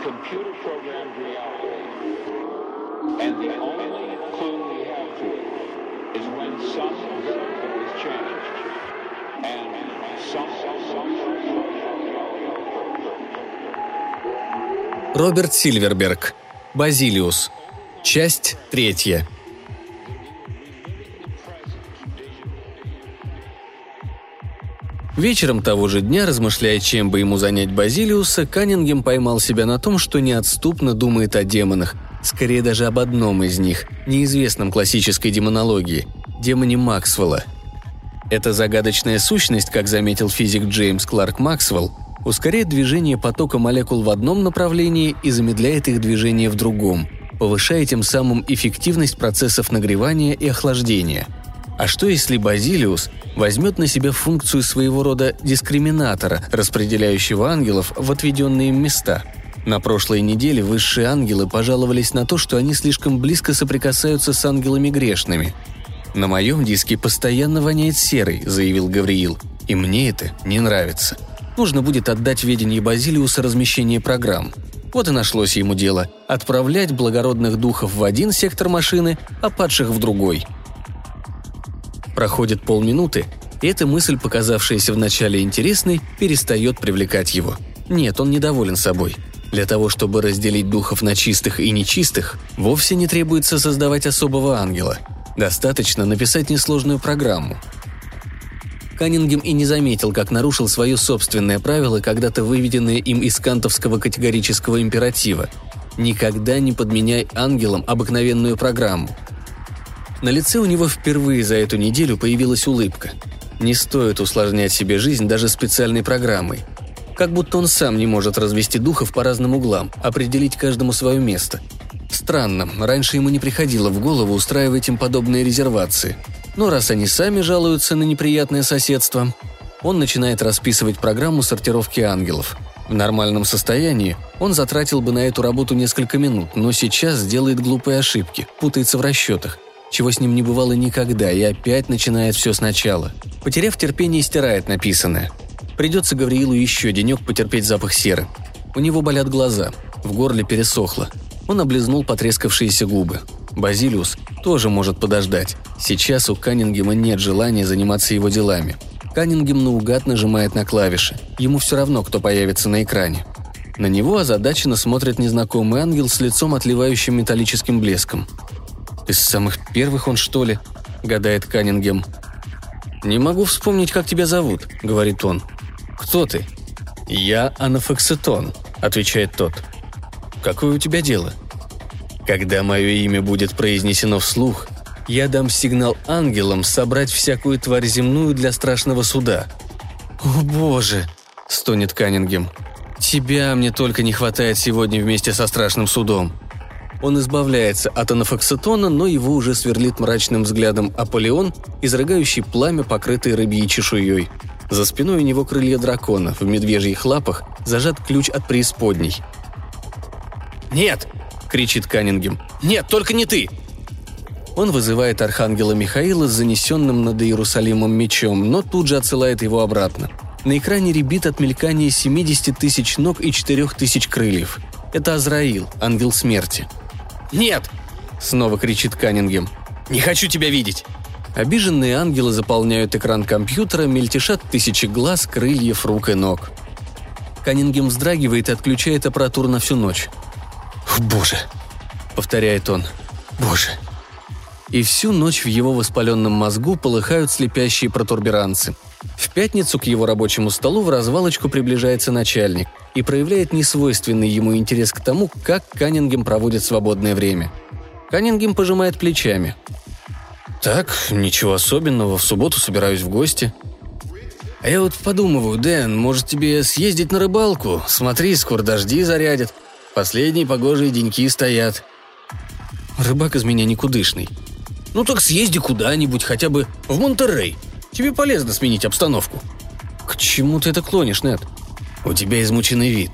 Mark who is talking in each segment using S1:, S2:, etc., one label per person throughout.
S1: computer programmed reality. And the only clue we have to it is when some variable is changed. And some, some, some,
S2: Роберт Сильверберг. Базилиус. Часть третья. Вечером того же дня, размышляя, чем бы ему занять Базилиуса, Каннингем поймал себя на том, что неотступно думает о демонах, скорее даже об одном из них, неизвестном классической демонологии – демоне Максвелла. Эта загадочная сущность, как заметил физик Джеймс Кларк Максвелл, ускоряет движение потока молекул в одном направлении и замедляет их движение в другом, повышая тем самым эффективность процессов нагревания и охлаждения. А что если Базилиус возьмет на себя функцию своего рода дискриминатора, распределяющего ангелов в отведенные им места? На прошлой неделе высшие ангелы пожаловались на то, что они слишком близко соприкасаются с ангелами грешными. «На моем диске постоянно воняет серой», — заявил Гавриил, — «и мне это не нравится». Нужно будет отдать ведение Базилиуса размещение программ. Вот и нашлось ему дело – отправлять благородных духов в один сектор машины, а падших в другой. Проходит полминуты, и эта мысль, показавшаяся вначале интересной, перестает привлекать его. Нет, он недоволен собой. Для того, чтобы разделить духов на чистых и нечистых, вовсе не требуется создавать особого ангела. Достаточно написать несложную программу – Каннингем и не заметил, как нарушил свое собственное правило, когда-то выведенное им из кантовского категорического императива. «Никогда не подменяй ангелам обыкновенную программу». На лице у него впервые за эту неделю появилась улыбка. Не стоит усложнять себе жизнь даже специальной программой. Как будто он сам не может развести духов по разным углам, определить каждому свое место. Странно, раньше ему не приходило в голову устраивать им подобные резервации – но раз они сами жалуются на неприятное соседство, он начинает расписывать программу сортировки ангелов. В нормальном состоянии он затратил бы на эту работу несколько минут, но сейчас делает глупые ошибки, путается в расчетах, чего с ним не бывало никогда, и опять начинает все сначала. Потеряв терпение, стирает написанное. Придется Гавриилу еще денек потерпеть запах серы. У него болят глаза, в горле пересохло. Он облизнул потрескавшиеся губы. Базилиус тоже может подождать. Сейчас у Каннингема нет желания заниматься его делами. Каннингем наугад нажимает на клавиши. Ему все равно, кто появится на экране. На него озадаченно смотрит незнакомый ангел с лицом, отливающим металлическим блеском. «Из самых первых он, что ли?» – гадает Каннингем. «Не могу вспомнить, как тебя зовут», – говорит он. «Кто ты?» «Я анафоксетон», – отвечает тот. «Какое у тебя дело?» Когда мое имя будет произнесено вслух, я дам сигнал ангелам собрать всякую тварь земную для страшного суда». «О боже!» – стонет Каннингем. «Тебя мне только не хватает сегодня вместе со страшным судом». Он избавляется от анафоксетона, но его уже сверлит мрачным взглядом Аполеон, изрыгающий пламя, покрытое рыбьей чешуей. За спиной у него крылья дракона, в медвежьих лапах зажат ключ от преисподней. «Нет!» кричит Каннингем. «Нет, только не ты!» Он вызывает архангела Михаила с занесенным над Иерусалимом мечом, но тут же отсылает его обратно. На экране ребит от мелькания 70 тысяч ног и 4 тысяч крыльев. Это Азраил, ангел смерти. «Нет!» – снова кричит Каннингем. «Не хочу тебя видеть!» Обиженные ангелы заполняют экран компьютера, мельтешат тысячи глаз, крыльев, рук и ног. Каннингем вздрагивает и отключает аппаратуру на всю ночь. «Боже!» — повторяет он. «Боже!» И всю ночь в его воспаленном мозгу полыхают слепящие протурберанцы. В пятницу к его рабочему столу в развалочку приближается начальник и проявляет несвойственный ему интерес к тому, как Каннингем проводит свободное время. Каннингем пожимает плечами. «Так, ничего особенного, в субботу собираюсь в гости», а я вот подумываю, Дэн, может тебе съездить на рыбалку? Смотри, скоро дожди зарядят. Последние погожие деньки стоят. Рыбак из меня никудышный. Ну так съезди куда-нибудь, хотя бы в Монтеррей. Тебе полезно сменить обстановку. К чему ты это клонишь, Нед? У тебя измученный вид,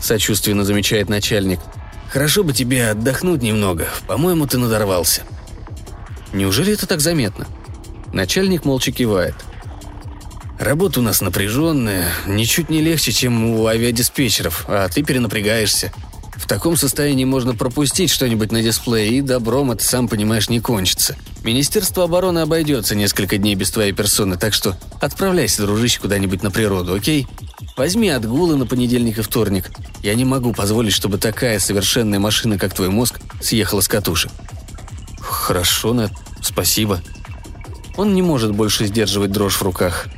S2: сочувственно замечает начальник. Хорошо бы тебе отдохнуть немного. По-моему, ты надорвался. Неужели это так заметно? Начальник молча кивает. Работа у нас напряженная, ничуть не легче, чем у авиадиспетчеров, а ты перенапрягаешься. В таком состоянии можно пропустить что-нибудь на дисплее, и добром это, сам понимаешь, не кончится. Министерство обороны обойдется несколько дней без твоей персоны, так что отправляйся, дружище, куда-нибудь на природу, окей? Возьми отгулы на понедельник и вторник. Я не могу позволить, чтобы такая совершенная машина, как твой мозг, съехала с катушек». «Хорошо, Нед, спасибо». Он не может больше сдерживать дрожь в руках.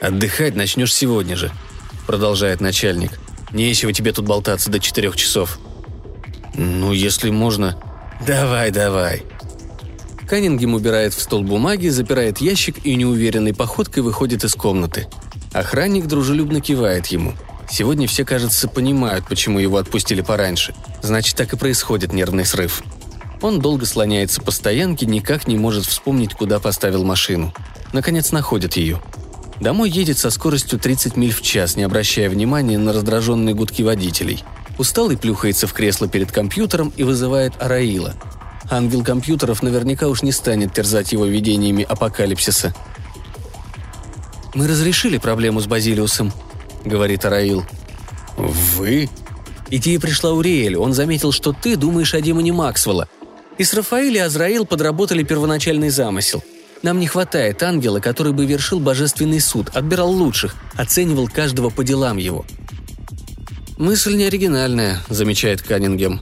S2: «Отдыхать начнешь сегодня же», — продолжает начальник. Нечего тебе тут болтаться до четырех часов». «Ну, если можно...» «Давай, давай». Каннингем убирает в стол бумаги, запирает ящик и неуверенной походкой выходит из комнаты. Охранник дружелюбно кивает ему. Сегодня все, кажется, понимают, почему его отпустили пораньше. Значит, так и происходит нервный срыв. Он долго слоняется по стоянке, никак не может вспомнить, куда поставил машину. Наконец находит ее – Домой едет со скоростью 30 миль в час, не обращая внимания на раздраженные гудки водителей. Усталый плюхается в кресло перед компьютером и вызывает Араила. Ангел компьютеров наверняка уж не станет терзать его видениями апокалипсиса. «Мы разрешили проблему с Базилиусом», — говорит Араил. «Вы?» Идея пришла у Риэль, он заметил, что ты думаешь о демоне Максвелла. И с Рафаэль и Азраил подработали первоначальный замысел — нам не хватает ангела, который бы вершил божественный суд, отбирал лучших, оценивал каждого по делам его. «Мысль не оригинальная», — замечает Каннингем.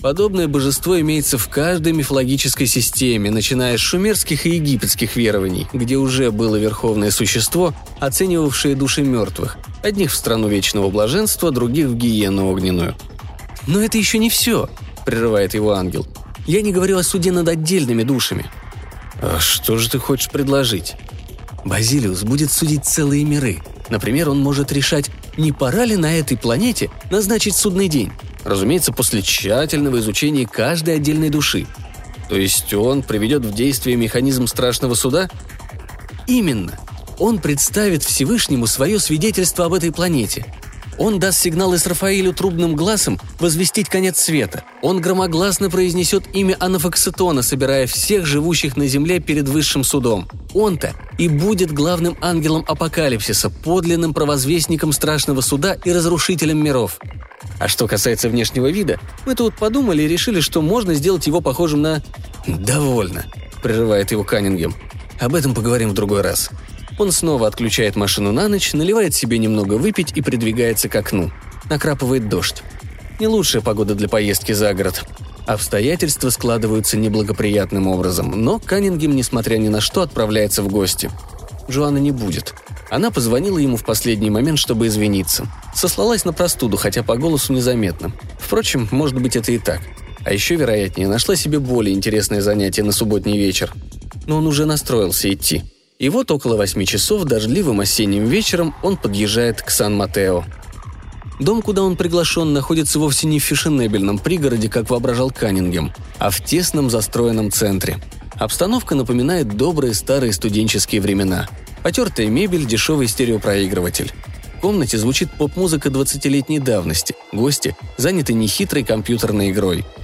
S2: Подобное божество имеется в каждой мифологической системе, начиная с шумерских и египетских верований, где уже было верховное существо, оценивавшее души мертвых, одних в страну вечного блаженства, других в гиену огненную. «Но это еще не все», — прерывает его ангел. «Я не говорю о суде над отдельными душами. А что же ты хочешь предложить? Базилиус будет судить целые миры. Например, он может решать, не пора ли на этой планете назначить судный день. Разумеется, после тщательного изучения каждой отдельной души. То есть он приведет в действие механизм страшного суда? Именно. Он представит Всевышнему свое свидетельство об этой планете – он даст сигнал Исрафаилю трубным глазом возвестить конец света. Он громогласно произнесет имя Анафоксетона, собирая всех живущих на земле перед высшим судом. Он-то и будет главным ангелом апокалипсиса, подлинным провозвестником страшного суда и разрушителем миров. А что касается внешнего вида, мы тут подумали и решили, что можно сделать его похожим на... «Довольно», — прерывает его Каннингем. «Об этом поговорим в другой раз. Он снова отключает машину на ночь, наливает себе немного выпить и придвигается к окну. Накрапывает дождь. Не лучшая погода для поездки за город. Обстоятельства складываются неблагоприятным образом, но Каннингем, несмотря ни на что, отправляется в гости. Джоанна не будет. Она позвонила ему в последний момент, чтобы извиниться. Сослалась на простуду, хотя по голосу незаметно. Впрочем, может быть, это и так. А еще, вероятнее, нашла себе более интересное занятие на субботний вечер. Но он уже настроился идти. И вот около восьми часов дождливым осенним вечером он подъезжает к Сан-Матео. Дом, куда он приглашен, находится вовсе не в фешенебельном пригороде, как воображал Каннингем, а в тесном застроенном центре. Обстановка напоминает добрые старые студенческие времена. Потертая мебель, дешевый стереопроигрыватель. В комнате звучит поп-музыка 20-летней давности. Гости заняты нехитрой компьютерной игрой –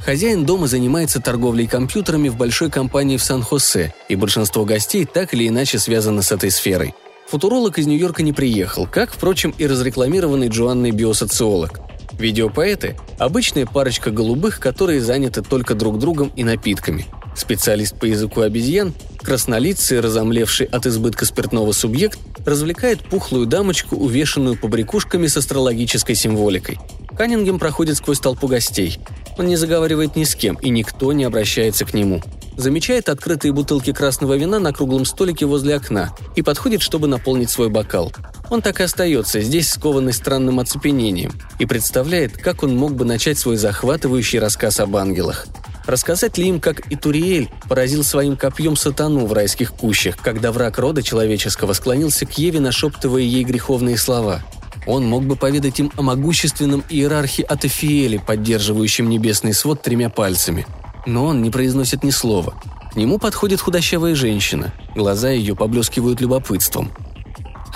S2: Хозяин дома занимается торговлей компьютерами в большой компании в Сан-Хосе, и большинство гостей так или иначе связаны с этой сферой. Футуролог из Нью-Йорка не приехал, как, впрочем, и разрекламированный Джоанной биосоциолог. Видеопоэты – обычная парочка голубых, которые заняты только друг другом и напитками. Специалист по языку обезьян, краснолицый, разомлевший от избытка спиртного субъект, развлекает пухлую дамочку, увешанную побрякушками с астрологической символикой. Каннингем проходит сквозь толпу гостей. Он не заговаривает ни с кем, и никто не обращается к нему. Замечает открытые бутылки красного вина на круглом столике возле окна и подходит, чтобы наполнить свой бокал. Он так и остается здесь, скованный странным оцепенением, и представляет, как он мог бы начать свой захватывающий рассказ об ангелах. Рассказать ли им, как Итуриэль поразил своим копьем сатану в райских кущах, когда враг рода человеческого склонился к Еве, нашептывая ей греховные слова – он мог бы поведать им о могущественном иерархе Атофиэле, поддерживающем небесный свод тремя пальцами. Но он не произносит ни слова. К нему подходит худощавая женщина. Глаза ее поблескивают любопытством.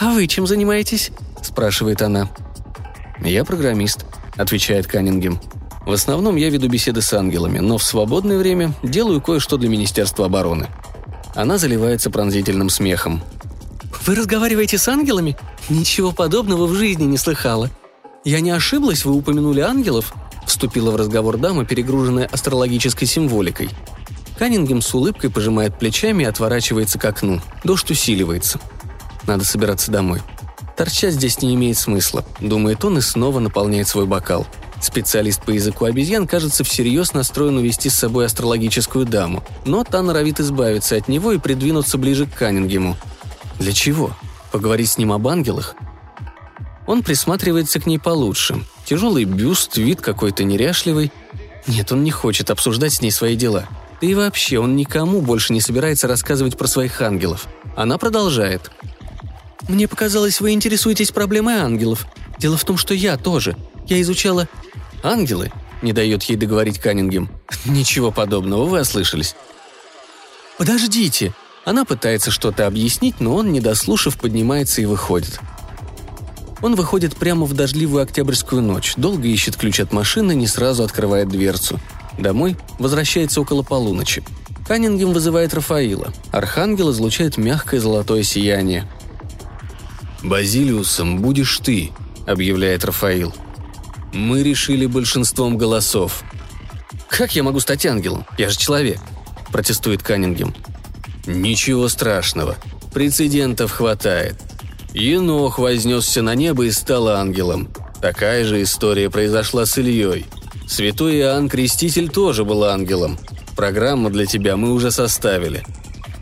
S2: «А вы чем занимаетесь?» – спрашивает она. «Я программист», – отвечает Каннингем. «В основном я веду беседы с ангелами, но в свободное время делаю кое-что для Министерства обороны». Она заливается пронзительным смехом. «Вы разговариваете с ангелами? Ничего подобного в жизни не слыхала». «Я не ошиблась, вы упомянули ангелов?» Вступила в разговор дама, перегруженная астрологической символикой. Каннингем с улыбкой пожимает плечами и отворачивается к окну. Дождь усиливается. Надо собираться домой. Торчать здесь не имеет смысла, думает он и снова наполняет свой бокал. Специалист по языку обезьян, кажется, всерьез настроен увести с собой астрологическую даму, но та норовит избавиться от него и придвинуться ближе к Каннингему. Для чего? Поговорить с ним об ангелах? Он присматривается к ней получше. Тяжелый бюст, вид какой-то неряшливый. Нет, он не хочет обсуждать с ней свои дела. Да и вообще, он никому больше не собирается рассказывать про своих ангелов. Она продолжает. «Мне показалось, вы интересуетесь проблемой ангелов. Дело в том, что я тоже. Я изучала...» «Ангелы?» – не дает ей договорить Каннингем. «Ничего подобного, вы ослышались». «Подождите!» Она пытается что-то объяснить, но он, не дослушав, поднимается и выходит. Он выходит прямо в дождливую октябрьскую ночь, долго ищет ключ от машины, не сразу открывает дверцу. Домой возвращается около полуночи. Каннингем вызывает Рафаила. Архангел излучает мягкое золотое сияние.
S3: «Базилиусом будешь ты», — объявляет Рафаил. «Мы решили большинством голосов».
S2: «Как я могу стать ангелом? Я же человек», — протестует Каннингем.
S3: «Ничего страшного. Прецедентов хватает. Енох вознесся на небо и стал ангелом. Такая же история произошла с Ильей. Святой Иоанн Креститель тоже был ангелом. Программу для тебя мы уже составили.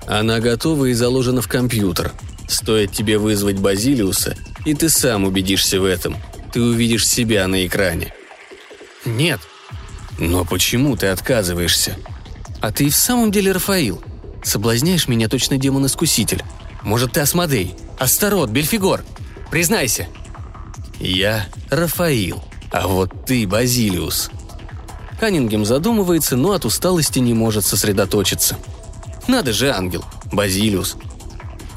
S3: Она готова и заложена в компьютер. Стоит тебе вызвать Базилиуса, и ты сам убедишься в этом. Ты увидишь себя на экране.
S2: Нет.
S3: Но почему ты отказываешься?
S2: А ты и в самом деле Рафаил. Соблазняешь меня точно демон-искуситель. Может, ты Асмодей? Астарот, Бельфигор. Признайся».
S3: «Я Рафаил, а вот ты Базилиус».
S2: Каннингем задумывается, но от усталости не может сосредоточиться. «Надо же, ангел, Базилиус».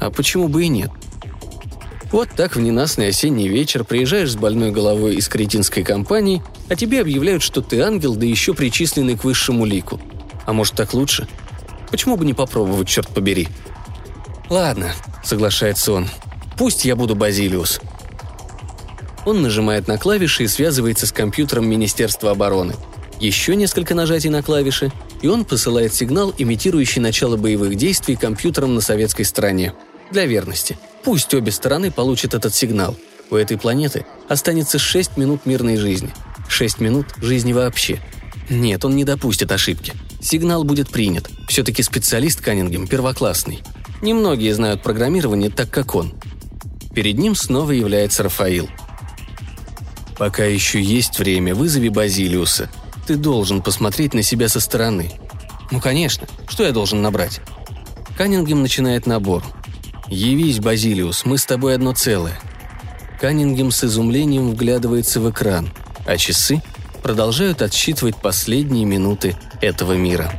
S2: А почему бы и нет? Вот так в ненастный осенний вечер приезжаешь с больной головой из кретинской компании, а тебе объявляют, что ты ангел, да еще причисленный к высшему лику. А может так лучше? Почему бы не попробовать, черт побери? Ладно, соглашается он. «Пусть я буду Базилиус». Он нажимает на клавиши и связывается с компьютером Министерства обороны. Еще несколько нажатий на клавиши, и он посылает сигнал, имитирующий начало боевых действий компьютером на советской стороне. Для верности. Пусть обе стороны получат этот сигнал. У этой планеты останется 6 минут мирной жизни. 6 минут жизни вообще. Нет, он не допустит ошибки. Сигнал будет принят. Все-таки специалист Каннингем первоклассный. Немногие знают программирование так, как он. Перед ним снова является Рафаил. «Пока еще есть время, вызови Базилиуса. Ты должен посмотреть на себя со стороны». «Ну, конечно. Что я должен набрать?» Каннингем начинает набор. «Явись, Базилиус, мы с тобой одно целое». Каннингем с изумлением вглядывается в экран, а часы продолжают отсчитывать последние минуты этого мира.